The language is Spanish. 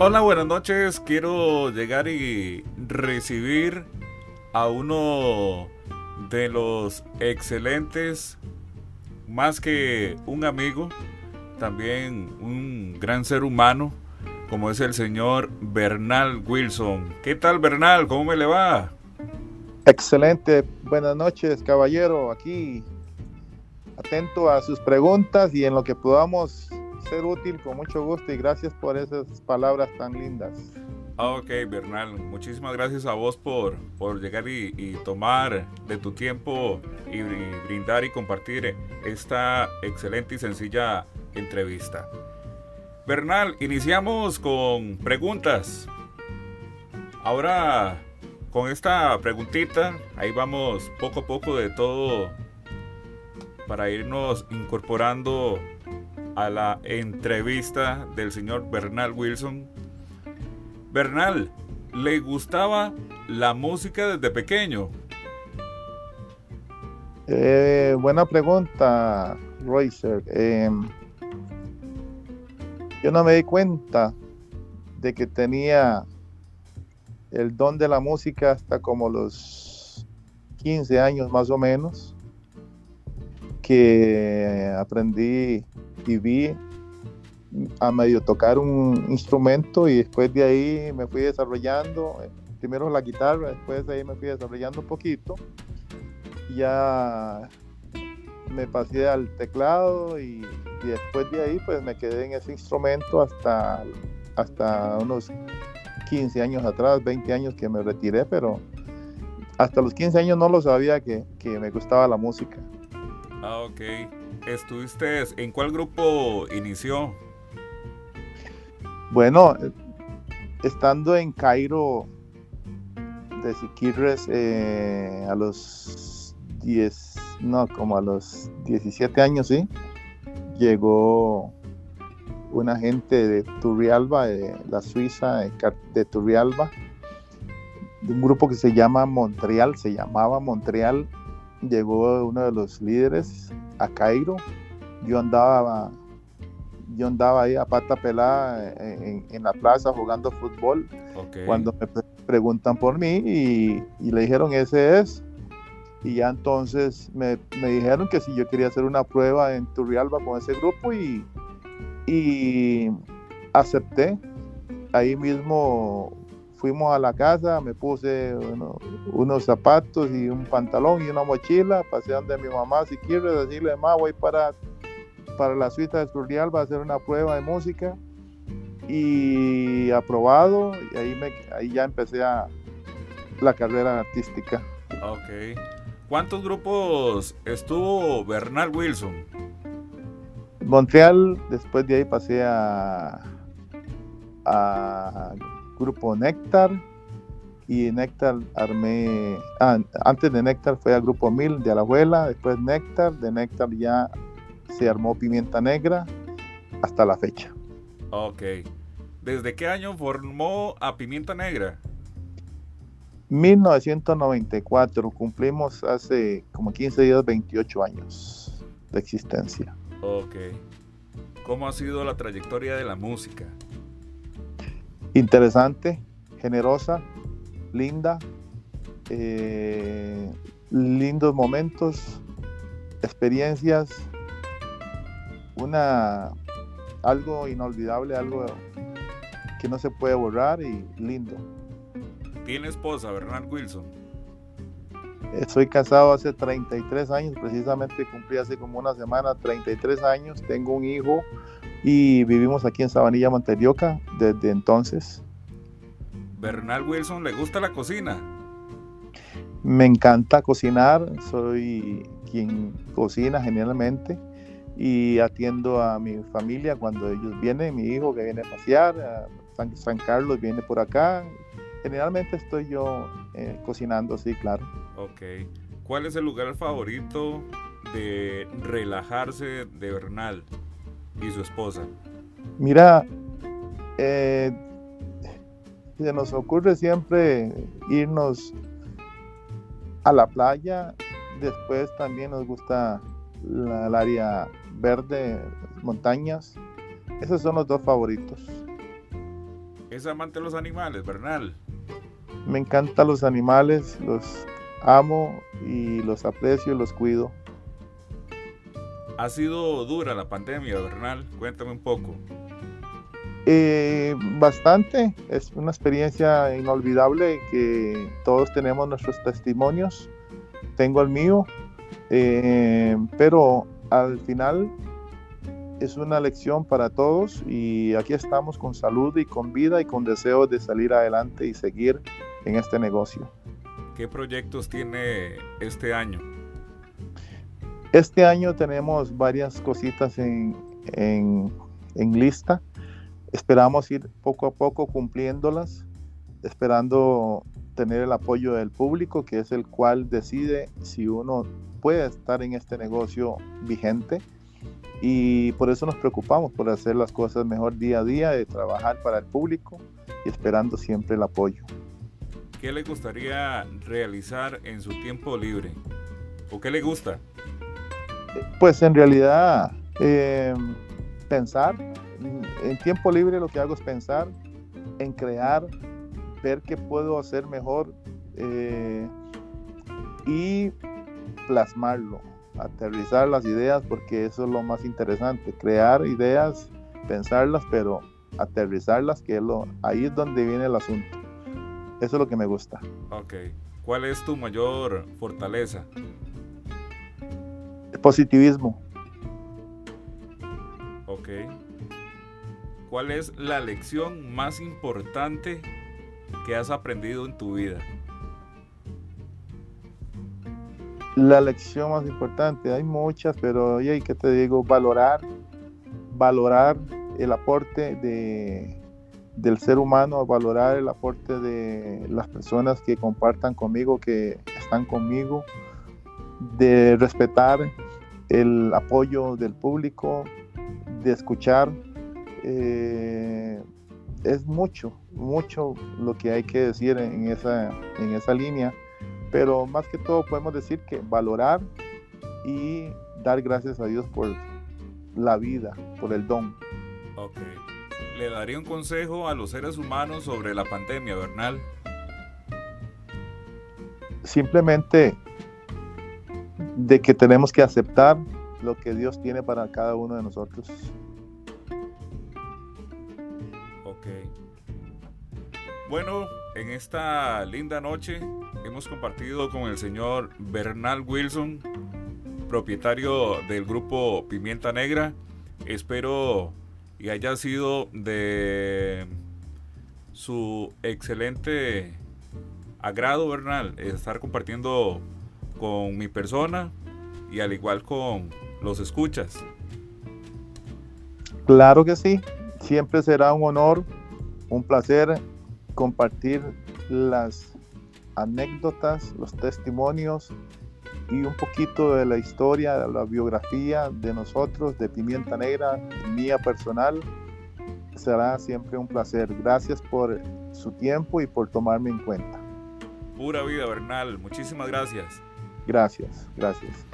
Hola, buenas noches. Quiero llegar y recibir a uno de los excelentes, más que un amigo, también un gran ser humano, como es el señor Bernal Wilson. ¿Qué tal, Bernal? ¿Cómo me le va? Excelente. Buenas noches, caballero. Aquí atento a sus preguntas y en lo que podamos ser útil con mucho gusto y gracias por esas palabras tan lindas. Ah, ok, Bernal, muchísimas gracias a vos por, por llegar y, tomar de tu tiempo y, brindar y compartir esta excelente y sencilla entrevista. Bernal, iniciamos con preguntas. Ahora, con esta preguntita, ahí vamos poco a poco de todo para irnos incorporando a la entrevista del señor Bernal Wilson. Bernal, ¿le gustaba la música desde pequeño? Eh, buena pregunta, Roycer. Em, yo no me di cuenta de que tenía el don de la música hasta como los 15 años más o menos, que aprendí y vi a medio tocar un instrumento y después de ahí me fui desarrollando, eh, primero la guitarra, después de ahí me fui desarrollando un poquito. Ya me pasé al teclado y, después de ahí pues me quedé en ese instrumento hasta, hasta unos 15 años atrás, 20 años que me retiré, pero hasta los 15 años no lo sabía que, que me gustaba la música. Ah, ok. ¿Estuviste en cuál grupo inició? Bueno, estando en Cairo de Siquirres eh, a los 10, no, como a los 17 años, sí, llegó una gente de Turrialba, de la Suiza, de Turrialba, de un grupo que se llama Montreal, se llamaba Montreal, llegó uno de los líderes a Cairo. Yo andaba, yo andaba ahí a pata pelada en, la plaza jugando fútbol. Cuando me preguntan por mí y, le dijeron ese es. Y ya entonces me, dijeron que si yo quería hacer una prueba en Turrialba con ese grupo y, y acepté. Ahí mismo fuimos a la casa, me puse unos zapatos y un pantalón y una mochila, pasé donde mi mamá, si quieres decirle, mamá, voy para, para la suite de Turrialba a hacer una prueba de música y aprobado y ahí, me, ahí ya empecé a, la carrera artística. Ok. ¿Cuántos grupos estuvo Bernal Wilson? Montreal, después de ahí pasé a, a grupo Néctar y Néctar armé, ah, antes de Néctar fue al grupo Mil de Alajuela, después Néctar, de Néctar ya se armó Pimienta Negra hasta la fecha. Ok. ¿Desde qué año formó a Pimienta Negra? 1994, cumplimos hace como 15 días 28 años de existencia. Ok. ¿Cómo ha sido la trayectoria de la música? Interesante, generosa, linda, eh, lindos momentos, experiencias, una algo inolvidable, algo que no se puede borrar y lindo. ¿Tiene esposa, Bernard Wilson? Estoy casado hace 33 años, precisamente cumplí hace como una semana 33 años, tengo un hijo y vivimos aquí en Sabanilla, Monterioca desde entonces. ¿Bernal Wilson le gusta la cocina? Me encanta cocinar, soy quien cocina generalmente y atiendo a mi familia cuando ellos vienen, mi hijo que viene a pasear, San, Carlos viene por acá. Generalmente estoy yo eh, cocinando, sí, claro. Ok. ¿Cuál es el lugar favorito de relajarse de Bernal? Y su esposa? Mira, eh, se nos ocurre siempre irnos a la playa, después también nos gusta el área verde, montañas. Esos son los dos favoritos. Es amante de los animales, Bernal. Me encantan los animales, los amo y los aprecio y los cuido. Ha sido dura la pandemia, Bernal. Cuéntame un poco. Eh, bastante, es una experiencia inolvidable que todos tenemos nuestros testimonios. Tengo el mío, eh, pero al final es una lección para todos y aquí estamos con salud y con vida y con deseo de salir adelante y seguir en este negocio. ¿Qué proyectos tiene este año? Este año tenemos varias cositas en, en, en lista. Esperamos ir poco a poco cumpliéndolas, esperando tener el apoyo del público, que es el cual decide si uno puede estar en este negocio vigente y por eso nos preocupamos por hacer las cosas mejor día a día, de trabajar para el público y esperando siempre el apoyo. ¿Qué le gustaría realizar en su tiempo libre? ¿O qué le gusta? Pues en realidad eh, pensar, en tiempo libre lo que hago es pensar en crear, ver qué puedo hacer mejor eh, y plasmarlo aterrizar las ideas porque eso es lo más interesante, crear ideas, pensarlas, pero aterrizarlas, que lo, ahí es donde viene el asunto. Eso es lo que me gusta. Ok. ¿Cuál es tu mayor fortaleza? Positivismo. Ok. ¿Cuál es la lección más importante que has aprendido en tu vida? La lección más importante, hay muchas, pero hay que te digo, valorar, valorar el aporte de, del ser humano, valorar el aporte de las personas que compartan conmigo, que están conmigo, de respetar el apoyo del público, de escuchar. Eh, es mucho, mucho lo que hay que decir en esa, en esa línea pero más que todo podemos decir que valorar y dar gracias a Dios por la vida, por el don. Ok. ¿Le daría un consejo a los seres humanos sobre la pandemia, Bernal? Simplemente de que tenemos que aceptar lo que Dios tiene para cada uno de nosotros. Ok. Bueno, en esta linda noche hemos compartido con el señor Bernal Wilson, propietario del grupo Pimienta Negra. Espero y haya sido de su excelente agrado, Bernal, estar compartiendo con mi persona y al igual con los escuchas. Claro que sí, siempre será un honor, un placer compartir las anécdotas, los testimonios y un poquito de la historia, de la biografía de nosotros, de Pimienta Negra, mía personal. Será siempre un placer. Gracias por su tiempo y por tomarme en cuenta. Pura vida, Bernal. Muchísimas gracias. Gracias, gracias.